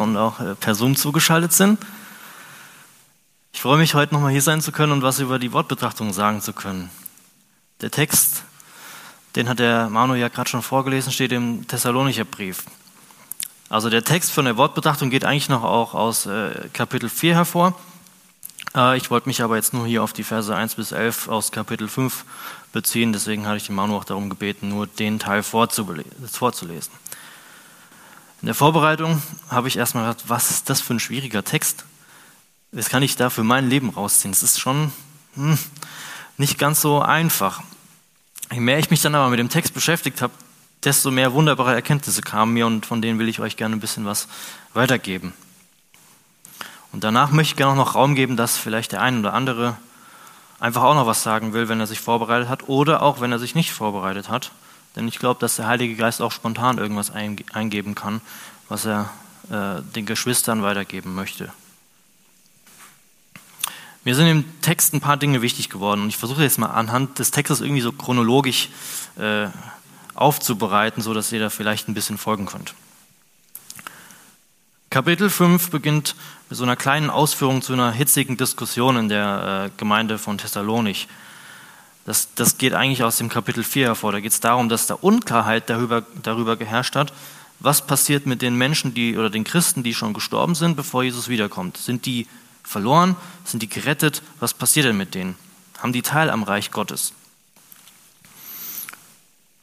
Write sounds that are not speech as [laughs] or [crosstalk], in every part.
und auch äh, per Zoom zugeschaltet sind. Ich freue mich, heute nochmal hier sein zu können und was über die Wortbetrachtung sagen zu können. Der Text, den hat der Manu ja gerade schon vorgelesen, steht im Thessalonicher Brief. Also der Text von der Wortbetrachtung geht eigentlich noch auch aus äh, Kapitel 4 hervor. Äh, ich wollte mich aber jetzt nur hier auf die Verse 1 bis 11 aus Kapitel 5 beziehen, deswegen hatte ich den Manu auch darum gebeten, nur den Teil vorzulesen. In der Vorbereitung habe ich erstmal gedacht, was ist das für ein schwieriger Text? Was kann ich da für mein Leben rausziehen? Es ist schon hm, nicht ganz so einfach. Je mehr ich mich dann aber mit dem Text beschäftigt habe, desto mehr wunderbare Erkenntnisse kamen mir und von denen will ich euch gerne ein bisschen was weitergeben. Und danach möchte ich gerne auch noch Raum geben, dass vielleicht der ein oder andere einfach auch noch was sagen will, wenn er sich vorbereitet hat oder auch wenn er sich nicht vorbereitet hat. Denn ich glaube, dass der Heilige Geist auch spontan irgendwas eingeben kann, was er äh, den Geschwistern weitergeben möchte. Mir sind im Text ein paar Dinge wichtig geworden und ich versuche jetzt mal anhand des Textes irgendwie so chronologisch äh, aufzubereiten, sodass ihr da vielleicht ein bisschen folgen könnt. Kapitel 5 beginnt mit so einer kleinen Ausführung zu einer hitzigen Diskussion in der äh, Gemeinde von Thessalonich. Das, das geht eigentlich aus dem Kapitel 4 hervor. Da geht es darum, dass da Unklarheit darüber, darüber geherrscht hat, was passiert mit den Menschen, die oder den Christen, die schon gestorben sind, bevor Jesus wiederkommt. Sind die verloren? Sind die gerettet? Was passiert denn mit denen? Haben die Teil am Reich Gottes?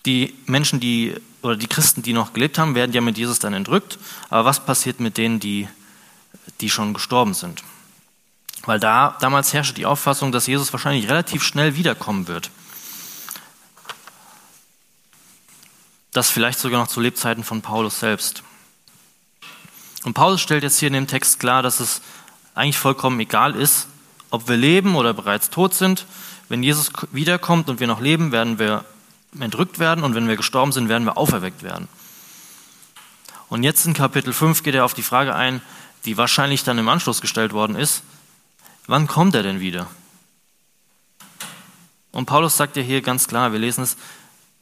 Die Menschen, die oder die Christen, die noch gelebt haben, werden ja mit Jesus dann entrückt. Aber was passiert mit denen, die, die schon gestorben sind? Weil da damals herrschte die Auffassung, dass Jesus wahrscheinlich relativ schnell wiederkommen wird. Das vielleicht sogar noch zu Lebzeiten von Paulus selbst. Und Paulus stellt jetzt hier in dem Text klar, dass es eigentlich vollkommen egal ist, ob wir leben oder bereits tot sind. Wenn Jesus wiederkommt und wir noch leben, werden wir entrückt werden und wenn wir gestorben sind, werden wir auferweckt werden. Und jetzt in Kapitel 5 geht er auf die Frage ein, die wahrscheinlich dann im Anschluss gestellt worden ist, Wann kommt er denn wieder? Und Paulus sagt ja hier ganz klar, wir lesen es,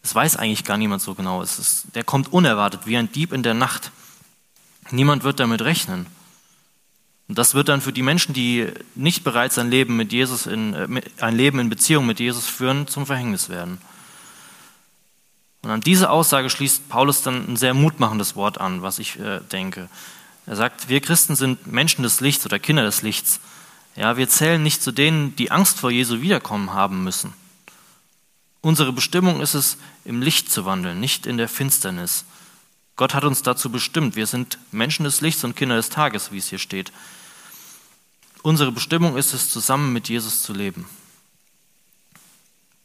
es weiß eigentlich gar niemand so genau. Es ist, der kommt unerwartet, wie ein Dieb in der Nacht. Niemand wird damit rechnen. Und das wird dann für die Menschen, die nicht bereits ein Leben mit Jesus in, äh, ein Leben in Beziehung mit Jesus führen, zum Verhängnis werden. Und an diese Aussage schließt Paulus dann ein sehr mutmachendes Wort an, was ich äh, denke. Er sagt, wir Christen sind Menschen des Lichts oder Kinder des Lichts. Ja, wir zählen nicht zu denen, die Angst vor Jesu Wiederkommen haben müssen. Unsere Bestimmung ist es, im Licht zu wandeln, nicht in der Finsternis. Gott hat uns dazu bestimmt. Wir sind Menschen des Lichts und Kinder des Tages, wie es hier steht. Unsere Bestimmung ist es, zusammen mit Jesus zu leben.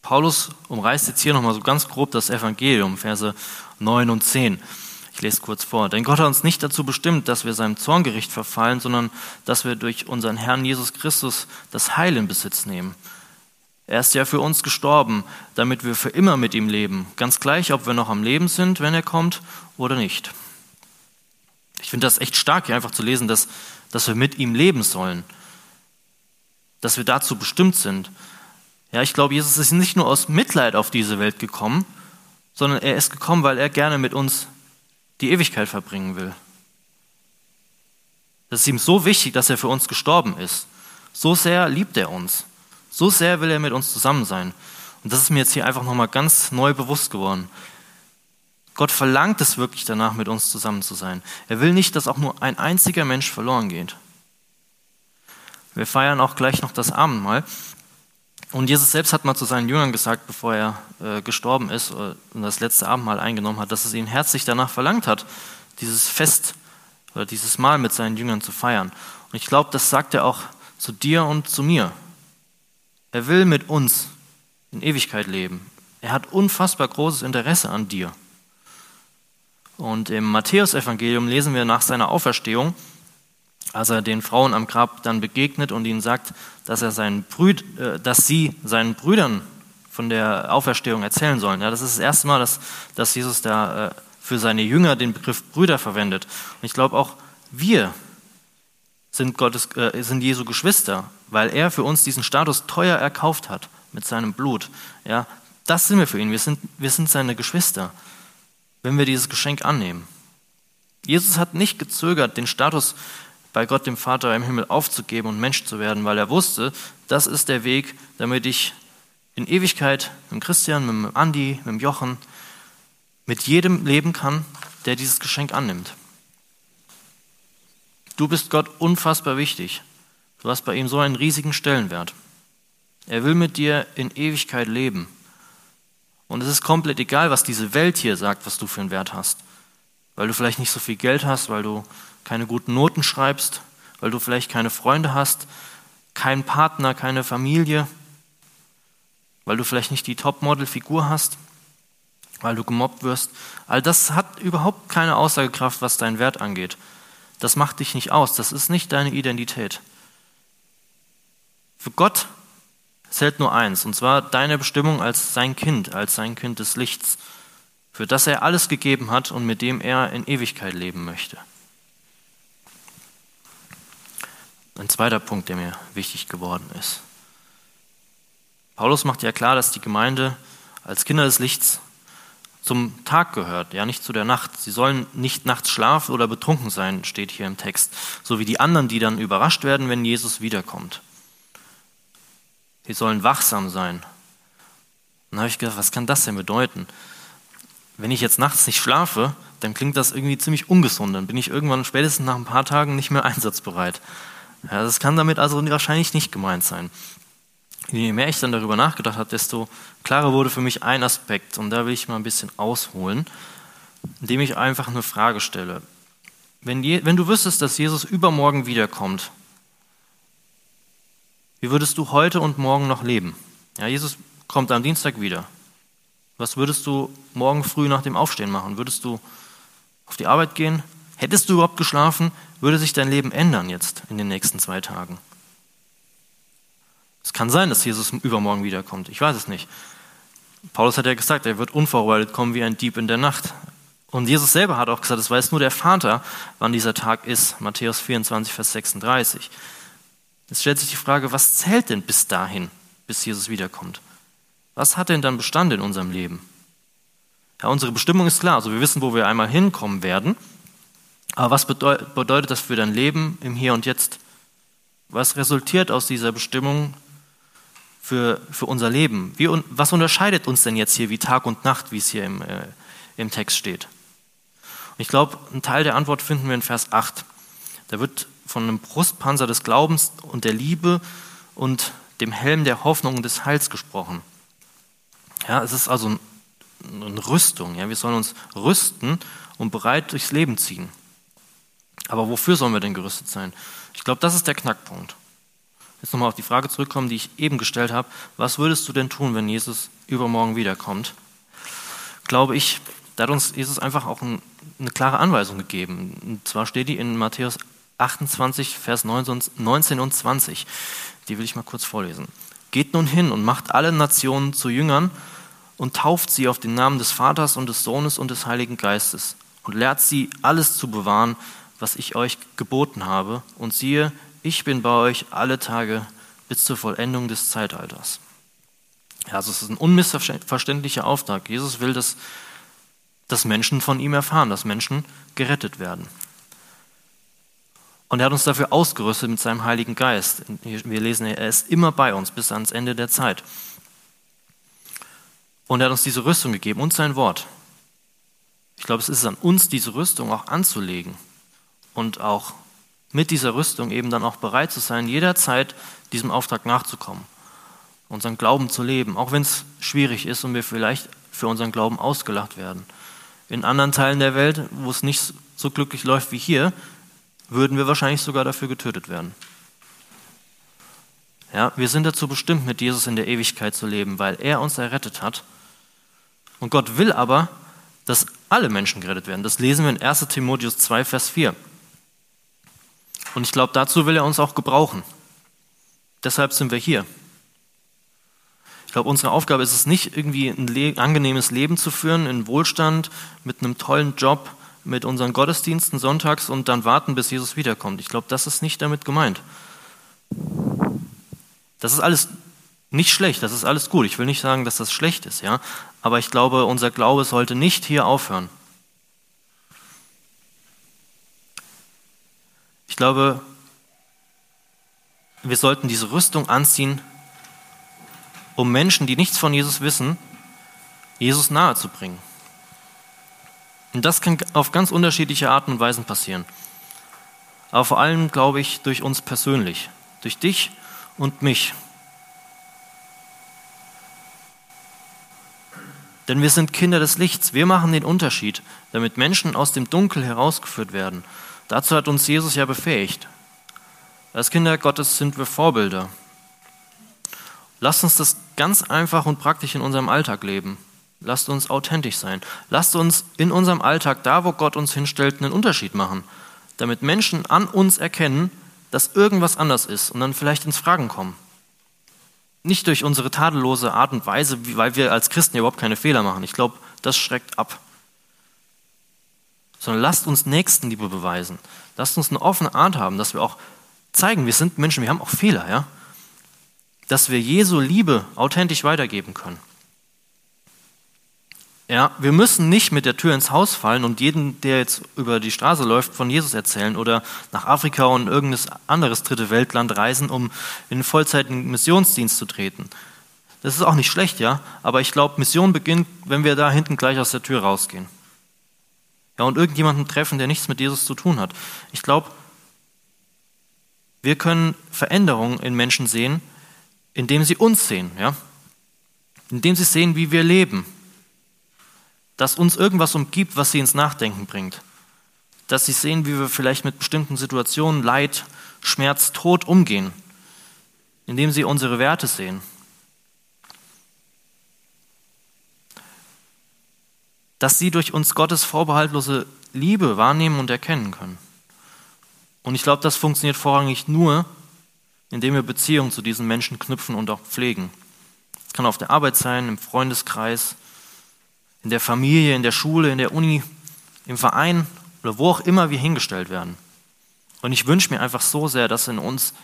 Paulus umreißt jetzt hier nochmal so ganz grob das Evangelium, Verse 9 und 10. Ich lese kurz vor. Denn Gott hat uns nicht dazu bestimmt, dass wir seinem Zorngericht verfallen, sondern dass wir durch unseren Herrn Jesus Christus das Heil in Besitz nehmen. Er ist ja für uns gestorben, damit wir für immer mit ihm leben. Ganz gleich, ob wir noch am Leben sind, wenn er kommt oder nicht. Ich finde das echt stark, hier einfach zu lesen, dass, dass wir mit ihm leben sollen. Dass wir dazu bestimmt sind. Ja, ich glaube, Jesus ist nicht nur aus Mitleid auf diese Welt gekommen, sondern er ist gekommen, weil er gerne mit uns die Ewigkeit verbringen will. Das ist ihm so wichtig, dass er für uns gestorben ist. So sehr liebt er uns. So sehr will er mit uns zusammen sein. Und das ist mir jetzt hier einfach nochmal ganz neu bewusst geworden. Gott verlangt es wirklich danach, mit uns zusammen zu sein. Er will nicht, dass auch nur ein einziger Mensch verloren geht. Wir feiern auch gleich noch das Abendmahl. Und Jesus selbst hat mal zu seinen Jüngern gesagt, bevor er äh, gestorben ist äh, und das letzte Abendmahl eingenommen hat, dass es ihn herzlich danach verlangt hat, dieses Fest oder dieses Mahl mit seinen Jüngern zu feiern. Und ich glaube, das sagt er auch zu dir und zu mir. Er will mit uns in Ewigkeit leben. Er hat unfassbar großes Interesse an dir. Und im Matthäusevangelium lesen wir nach seiner Auferstehung, als er den Frauen am Grab dann begegnet und ihnen sagt, dass, er seinen Brüd, äh, dass sie seinen Brüdern von der Auferstehung erzählen sollen. Ja, das ist das erste Mal, dass, dass Jesus da äh, für seine Jünger den Begriff Brüder verwendet. Und ich glaube auch wir sind, Gottes, äh, sind Jesu Geschwister, weil er für uns diesen Status teuer erkauft hat mit seinem Blut. Ja, das sind wir für ihn. Wir sind, wir sind seine Geschwister, wenn wir dieses Geschenk annehmen. Jesus hat nicht gezögert, den Status bei Gott dem Vater im Himmel aufzugeben und Mensch zu werden, weil er wusste, das ist der Weg, damit ich in Ewigkeit mit Christian, mit Andi, mit Jochen, mit jedem leben kann, der dieses Geschenk annimmt. Du bist Gott unfassbar wichtig. Du hast bei ihm so einen riesigen Stellenwert. Er will mit dir in Ewigkeit leben. Und es ist komplett egal, was diese Welt hier sagt, was du für einen Wert hast. Weil du vielleicht nicht so viel Geld hast, weil du keine guten Noten schreibst, weil du vielleicht keine Freunde hast, keinen Partner, keine Familie, weil du vielleicht nicht die Topmodel-Figur hast, weil du gemobbt wirst. All das hat überhaupt keine Aussagekraft, was deinen Wert angeht. Das macht dich nicht aus, das ist nicht deine Identität. Für Gott zählt nur eins, und zwar deine Bestimmung als sein Kind, als sein Kind des Lichts, für das er alles gegeben hat und mit dem er in Ewigkeit leben möchte. Ein zweiter Punkt, der mir wichtig geworden ist. Paulus macht ja klar, dass die Gemeinde als Kinder des Lichts zum Tag gehört, ja nicht zu der Nacht. Sie sollen nicht nachts schlafen oder betrunken sein, steht hier im Text, so wie die anderen, die dann überrascht werden, wenn Jesus wiederkommt. Sie sollen wachsam sein. Dann habe ich gedacht, was kann das denn bedeuten? Wenn ich jetzt nachts nicht schlafe, dann klingt das irgendwie ziemlich ungesund. Dann bin ich irgendwann spätestens nach ein paar Tagen nicht mehr [laughs] einsatzbereit. Ja, das kann damit also wahrscheinlich nicht gemeint sein. Je mehr ich dann darüber nachgedacht habe, desto klarer wurde für mich ein Aspekt. Und da will ich mal ein bisschen ausholen, indem ich einfach eine Frage stelle. Wenn, je, wenn du wüsstest, dass Jesus übermorgen wiederkommt, wie würdest du heute und morgen noch leben? Ja, Jesus kommt am Dienstag wieder. Was würdest du morgen früh nach dem Aufstehen machen? Würdest du auf die Arbeit gehen? Hättest du überhaupt geschlafen? Würde sich dein Leben ändern jetzt in den nächsten zwei Tagen? Es kann sein, dass Jesus übermorgen wiederkommt. Ich weiß es nicht. Paulus hat ja gesagt, er wird unvorbereitet kommen wie ein Dieb in der Nacht. Und Jesus selber hat auch gesagt, es weiß nur der Vater, wann dieser Tag ist. Matthäus 24, Vers 36. Jetzt stellt sich die Frage, was zählt denn bis dahin, bis Jesus wiederkommt? Was hat denn dann Bestand in unserem Leben? Ja, unsere Bestimmung ist klar. Also wir wissen, wo wir einmal hinkommen werden. Aber was bedeutet das für dein Leben im Hier und Jetzt? Was resultiert aus dieser Bestimmung für, für unser Leben? Wie, was unterscheidet uns denn jetzt hier wie Tag und Nacht, wie es hier im, äh, im Text steht? Und ich glaube, einen Teil der Antwort finden wir in Vers 8. Da wird von einem Brustpanzer des Glaubens und der Liebe und dem Helm der Hoffnung und des Heils gesprochen. Ja, es ist also eine Rüstung. Ja, wir sollen uns rüsten und bereit durchs Leben ziehen. Aber wofür sollen wir denn gerüstet sein? Ich glaube, das ist der Knackpunkt. Jetzt nochmal auf die Frage zurückkommen, die ich eben gestellt habe. Was würdest du denn tun, wenn Jesus übermorgen wiederkommt? Glaube ich, da hat uns Jesus einfach auch ein, eine klare Anweisung gegeben. Und zwar steht die in Matthäus 28, Vers 19 und 20. Die will ich mal kurz vorlesen. Geht nun hin und macht alle Nationen zu Jüngern und tauft sie auf den Namen des Vaters und des Sohnes und des Heiligen Geistes und lehrt sie, alles zu bewahren, was ich euch geboten habe. Und siehe, ich bin bei euch alle Tage bis zur Vollendung des Zeitalters. Ja, also es ist ein unmissverständlicher Auftrag. Jesus will, dass, dass Menschen von ihm erfahren, dass Menschen gerettet werden. Und er hat uns dafür ausgerüstet mit seinem Heiligen Geist. Wir lesen, er ist immer bei uns bis ans Ende der Zeit. Und er hat uns diese Rüstung gegeben und sein Wort. Ich glaube, es ist an uns, diese Rüstung auch anzulegen und auch mit dieser Rüstung eben dann auch bereit zu sein, jederzeit diesem Auftrag nachzukommen, unseren Glauben zu leben, auch wenn es schwierig ist und wir vielleicht für unseren Glauben ausgelacht werden. In anderen Teilen der Welt, wo es nicht so glücklich läuft wie hier, würden wir wahrscheinlich sogar dafür getötet werden. Ja, wir sind dazu bestimmt, mit Jesus in der Ewigkeit zu leben, weil er uns errettet hat. Und Gott will aber, dass alle Menschen gerettet werden. Das lesen wir in 1 Timotheus 2, Vers 4. Und ich glaube, dazu will er uns auch gebrauchen. Deshalb sind wir hier. Ich glaube, unsere Aufgabe ist es nicht, irgendwie ein angenehmes Leben zu führen, in Wohlstand, mit einem tollen Job, mit unseren Gottesdiensten sonntags und dann warten, bis Jesus wiederkommt. Ich glaube, das ist nicht damit gemeint. Das ist alles nicht schlecht, das ist alles gut. Ich will nicht sagen, dass das schlecht ist, ja. Aber ich glaube, unser Glaube sollte nicht hier aufhören. glaube, wir sollten diese Rüstung anziehen, um Menschen, die nichts von Jesus wissen, Jesus nahe zu bringen. Und das kann auf ganz unterschiedliche Arten und Weisen passieren. Aber vor allem, glaube ich, durch uns persönlich, durch dich und mich. Denn wir sind Kinder des Lichts. Wir machen den Unterschied, damit Menschen aus dem Dunkel herausgeführt werden. Dazu hat uns Jesus ja befähigt. Als Kinder Gottes sind wir Vorbilder. Lasst uns das ganz einfach und praktisch in unserem Alltag leben. Lasst uns authentisch sein. Lasst uns in unserem Alltag, da wo Gott uns hinstellt, einen Unterschied machen, damit Menschen an uns erkennen, dass irgendwas anders ist und dann vielleicht ins Fragen kommen. Nicht durch unsere tadellose Art und Weise, weil wir als Christen überhaupt keine Fehler machen. Ich glaube, das schreckt ab. Sondern lasst uns Nächstenliebe beweisen. Lasst uns eine offene Art haben, dass wir auch zeigen, wir sind Menschen, wir haben auch Fehler, ja. Dass wir Jesu Liebe authentisch weitergeben können. Ja, wir müssen nicht mit der Tür ins Haus fallen und jeden, der jetzt über die Straße läuft, von Jesus erzählen oder nach Afrika und irgendein anderes dritte Weltland reisen, um in den vollzeitigen Missionsdienst zu treten. Das ist auch nicht schlecht, ja, aber ich glaube, Mission beginnt, wenn wir da hinten gleich aus der Tür rausgehen. Ja, und irgendjemanden treffen, der nichts mit Jesus zu tun hat. Ich glaube, wir können Veränderungen in Menschen sehen, indem sie uns sehen, ja, indem sie sehen, wie wir leben dass uns irgendwas umgibt, was sie ins Nachdenken bringt. Dass sie sehen, wie wir vielleicht mit bestimmten Situationen, Leid, Schmerz, Tod umgehen, indem sie unsere Werte sehen. Dass sie durch uns Gottes vorbehaltlose Liebe wahrnehmen und erkennen können. Und ich glaube, das funktioniert vorrangig nur, indem wir Beziehungen zu diesen Menschen knüpfen und auch pflegen. Es kann auf der Arbeit sein, im Freundeskreis, in der Familie, in der Schule, in der Uni, im Verein oder wo auch immer wir hingestellt werden. Und ich wünsche mir einfach so sehr, dass in uns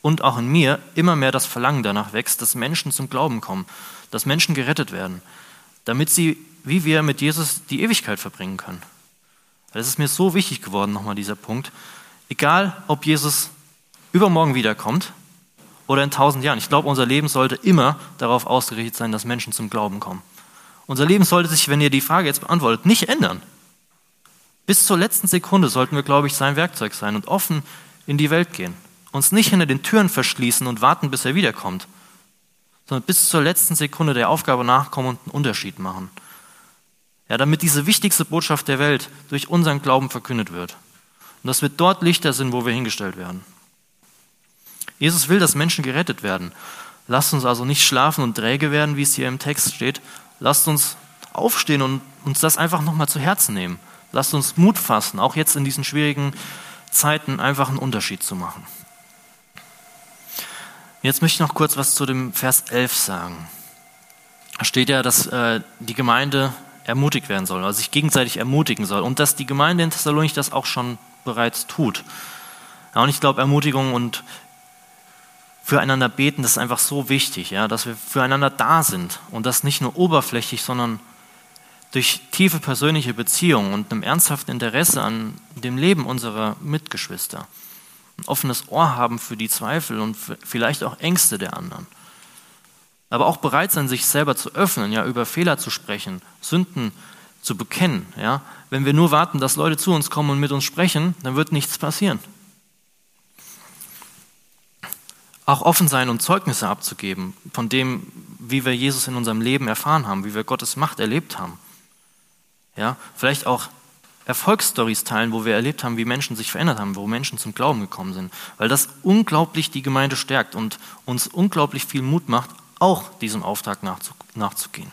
und auch in mir immer mehr das Verlangen danach wächst, dass Menschen zum Glauben kommen, dass Menschen gerettet werden, damit sie, wie wir mit Jesus, die Ewigkeit verbringen können. Das ist mir so wichtig geworden, nochmal dieser Punkt. Egal, ob Jesus übermorgen wiederkommt oder in tausend Jahren. Ich glaube, unser Leben sollte immer darauf ausgerichtet sein, dass Menschen zum Glauben kommen. Unser Leben sollte sich, wenn ihr die Frage jetzt beantwortet, nicht ändern. Bis zur letzten Sekunde sollten wir, glaube ich, sein Werkzeug sein und offen in die Welt gehen. Uns nicht hinter den Türen verschließen und warten, bis er wiederkommt, sondern bis zur letzten Sekunde der Aufgabe nachkommen und einen Unterschied machen. Ja, damit diese wichtigste Botschaft der Welt durch unseren Glauben verkündet wird. Und dass wir dort Lichter sind, wo wir hingestellt werden. Jesus will, dass Menschen gerettet werden. Lasst uns also nicht schlafen und träge werden, wie es hier im Text steht, Lasst uns aufstehen und uns das einfach nochmal zu Herzen nehmen. Lasst uns Mut fassen, auch jetzt in diesen schwierigen Zeiten einfach einen Unterschied zu machen. Jetzt möchte ich noch kurz was zu dem Vers 11 sagen. Da steht ja, dass äh, die Gemeinde ermutigt werden soll, also sich gegenseitig ermutigen soll und dass die Gemeinde in Thessalonik das auch schon bereits tut. Ja, und ich glaube, Ermutigung und füreinander beten, das ist einfach so wichtig, ja, dass wir füreinander da sind und das nicht nur oberflächlich, sondern durch tiefe persönliche Beziehungen und einem ernsthaften Interesse an dem Leben unserer Mitgeschwister. Ein offenes Ohr haben für die Zweifel und vielleicht auch Ängste der anderen. Aber auch bereit sein, sich selber zu öffnen, ja, über Fehler zu sprechen, Sünden zu bekennen. Ja. Wenn wir nur warten, dass Leute zu uns kommen und mit uns sprechen, dann wird nichts passieren auch offen sein und Zeugnisse abzugeben von dem, wie wir Jesus in unserem Leben erfahren haben, wie wir Gottes Macht erlebt haben. Ja, vielleicht auch Erfolgsstories teilen, wo wir erlebt haben, wie Menschen sich verändert haben, wo Menschen zum Glauben gekommen sind, weil das unglaublich die Gemeinde stärkt und uns unglaublich viel Mut macht, auch diesem Auftrag nachzugehen.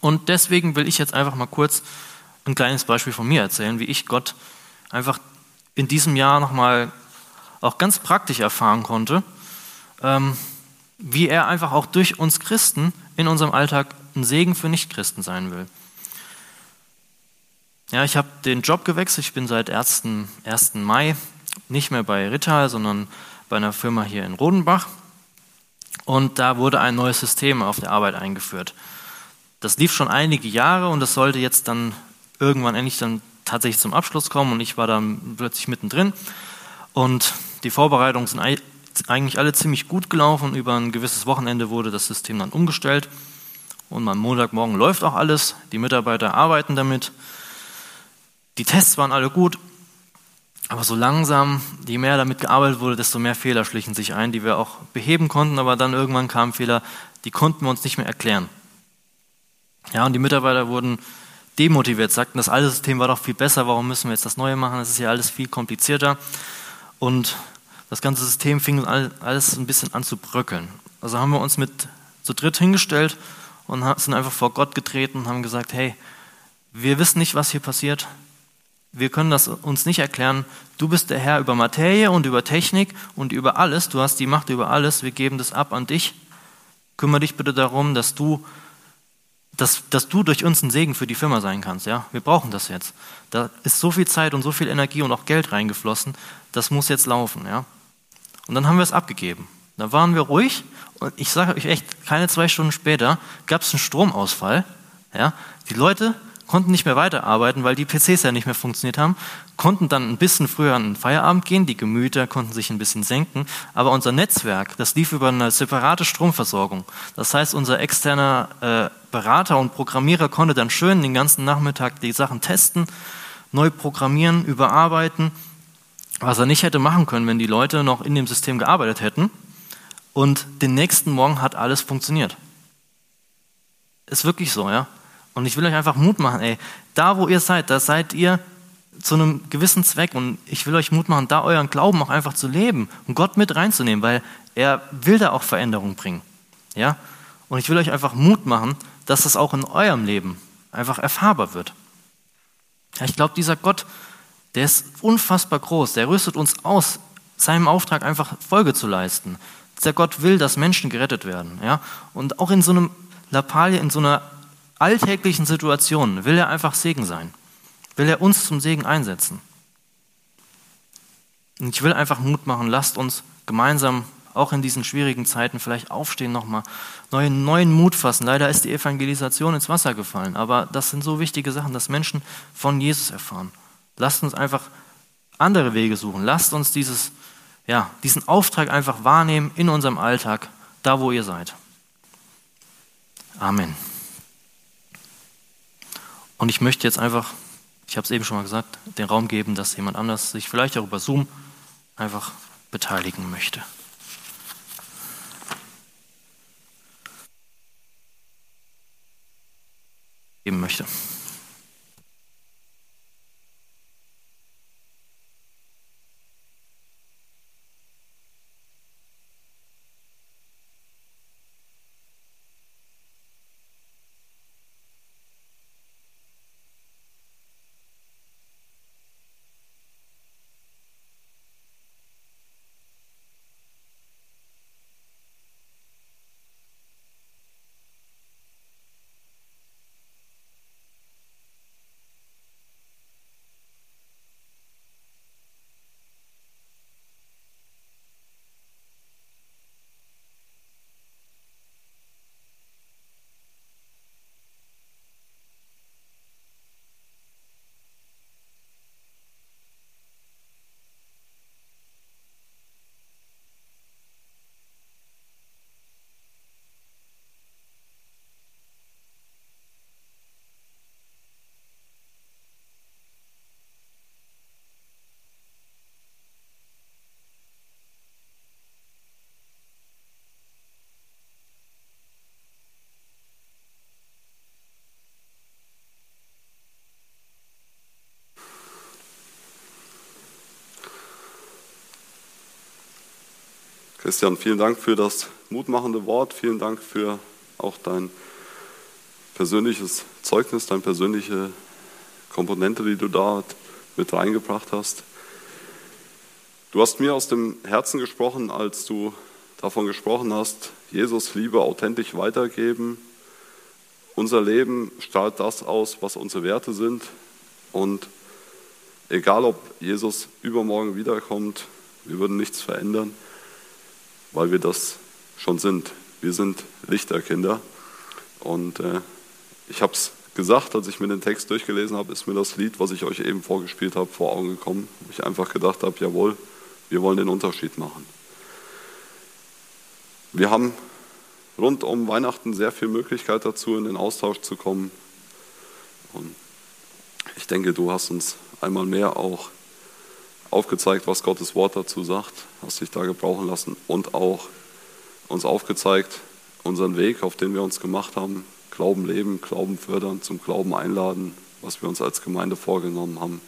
Und deswegen will ich jetzt einfach mal kurz ein kleines Beispiel von mir erzählen, wie ich Gott einfach in diesem Jahr nochmal auch ganz praktisch erfahren konnte, ähm, wie er einfach auch durch uns Christen in unserem Alltag ein Segen für Nichtchristen sein will. Ja, ich habe den Job gewechselt. Ich bin seit 1. 1. Mai nicht mehr bei Rittal, sondern bei einer Firma hier in Rodenbach. Und da wurde ein neues System auf der Arbeit eingeführt. Das lief schon einige Jahre und das sollte jetzt dann irgendwann endlich dann tatsächlich zum Abschluss kommen und ich war dann plötzlich mittendrin. Und die Vorbereitungen sind eigentlich alle ziemlich gut gelaufen. Über ein gewisses Wochenende wurde das System dann umgestellt. Und am Montagmorgen läuft auch alles. Die Mitarbeiter arbeiten damit. Die Tests waren alle gut. Aber so langsam, je mehr damit gearbeitet wurde, desto mehr Fehler schlichen sich ein, die wir auch beheben konnten. Aber dann irgendwann kamen Fehler, die konnten wir uns nicht mehr erklären. Ja, und die Mitarbeiter wurden demotiviert, sagten, das alte System war doch viel besser, warum müssen wir jetzt das neue machen? Das ist ja alles viel komplizierter. Und das ganze System fing alles ein bisschen an zu bröckeln. Also haben wir uns mit zu dritt hingestellt und sind einfach vor Gott getreten und haben gesagt, hey, wir wissen nicht, was hier passiert. Wir können das uns nicht erklären. Du bist der Herr über Materie und über Technik und über alles. Du hast die Macht über alles. Wir geben das ab an dich. Kümmere dich bitte darum, dass du, dass, dass du durch uns ein Segen für die Firma sein kannst. Ja, wir brauchen das jetzt. Da ist so viel Zeit und so viel Energie und auch Geld reingeflossen. Das muss jetzt laufen. Ja, und dann haben wir es abgegeben. Da waren wir ruhig und ich sage euch echt, keine zwei Stunden später gab es einen Stromausfall. Ja, die Leute konnten nicht mehr weiterarbeiten, weil die PCs ja nicht mehr funktioniert haben, konnten dann ein bisschen früher an den Feierabend gehen, die Gemüter konnten sich ein bisschen senken, aber unser Netzwerk, das lief über eine separate Stromversorgung. Das heißt, unser externer äh, Berater und Programmierer konnte dann schön den ganzen Nachmittag die Sachen testen, neu programmieren, überarbeiten, was er nicht hätte machen können, wenn die Leute noch in dem System gearbeitet hätten. Und den nächsten Morgen hat alles funktioniert. Ist wirklich so, ja. Und ich will euch einfach Mut machen, ey, da wo ihr seid, da seid ihr zu einem gewissen Zweck und ich will euch Mut machen, da euren Glauben auch einfach zu leben und Gott mit reinzunehmen, weil er will da auch Veränderung bringen. Ja? Und ich will euch einfach Mut machen, dass das auch in eurem Leben einfach erfahrbar wird. Ich glaube, dieser Gott, der ist unfassbar groß, der rüstet uns aus, seinem Auftrag einfach Folge zu leisten. Dieser Gott will, dass Menschen gerettet werden. Ja? Und auch in so einem Lappalie, in so einer alltäglichen Situationen will er einfach Segen sein. Will er uns zum Segen einsetzen. Und ich will einfach Mut machen, lasst uns gemeinsam auch in diesen schwierigen Zeiten vielleicht aufstehen nochmal, neuen, neuen Mut fassen. Leider ist die Evangelisation ins Wasser gefallen, aber das sind so wichtige Sachen, dass Menschen von Jesus erfahren. Lasst uns einfach andere Wege suchen. Lasst uns dieses, ja, diesen Auftrag einfach wahrnehmen in unserem Alltag, da wo ihr seid. Amen. Und ich möchte jetzt einfach, ich habe es eben schon mal gesagt, den Raum geben, dass jemand anders sich vielleicht auch über Zoom einfach beteiligen möchte. Geben möchte. Christian, vielen Dank für das mutmachende Wort. Vielen Dank für auch dein persönliches Zeugnis, deine persönliche Komponente, die du da mit reingebracht hast. Du hast mir aus dem Herzen gesprochen, als du davon gesprochen hast, Jesus Liebe authentisch weitergeben. Unser Leben strahlt das aus, was unsere Werte sind. Und egal, ob Jesus übermorgen wiederkommt, wir würden nichts verändern weil wir das schon sind. Wir sind Lichterkinder. Und äh, ich habe es gesagt, als ich mir den Text durchgelesen habe, ist mir das Lied, was ich euch eben vorgespielt habe, vor Augen gekommen. Ich einfach gedacht habe, jawohl, Wir wollen den Unterschied machen. Wir haben rund um Weihnachten sehr viel Möglichkeit dazu, in den Austausch zu kommen. Und ich denke, du hast uns einmal mehr auch aufgezeigt, was Gottes Wort dazu sagt, hast dich da gebrauchen lassen und auch uns aufgezeigt, unseren Weg, auf den wir uns gemacht haben, Glauben leben, Glauben fördern, zum Glauben einladen, was wir uns als Gemeinde vorgenommen haben,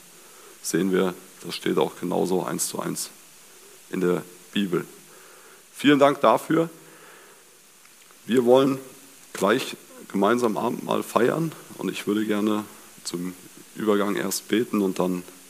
sehen wir, das steht auch genauso eins zu eins in der Bibel. Vielen Dank dafür. Wir wollen gleich gemeinsam Abendmahl feiern und ich würde gerne zum Übergang erst beten und dann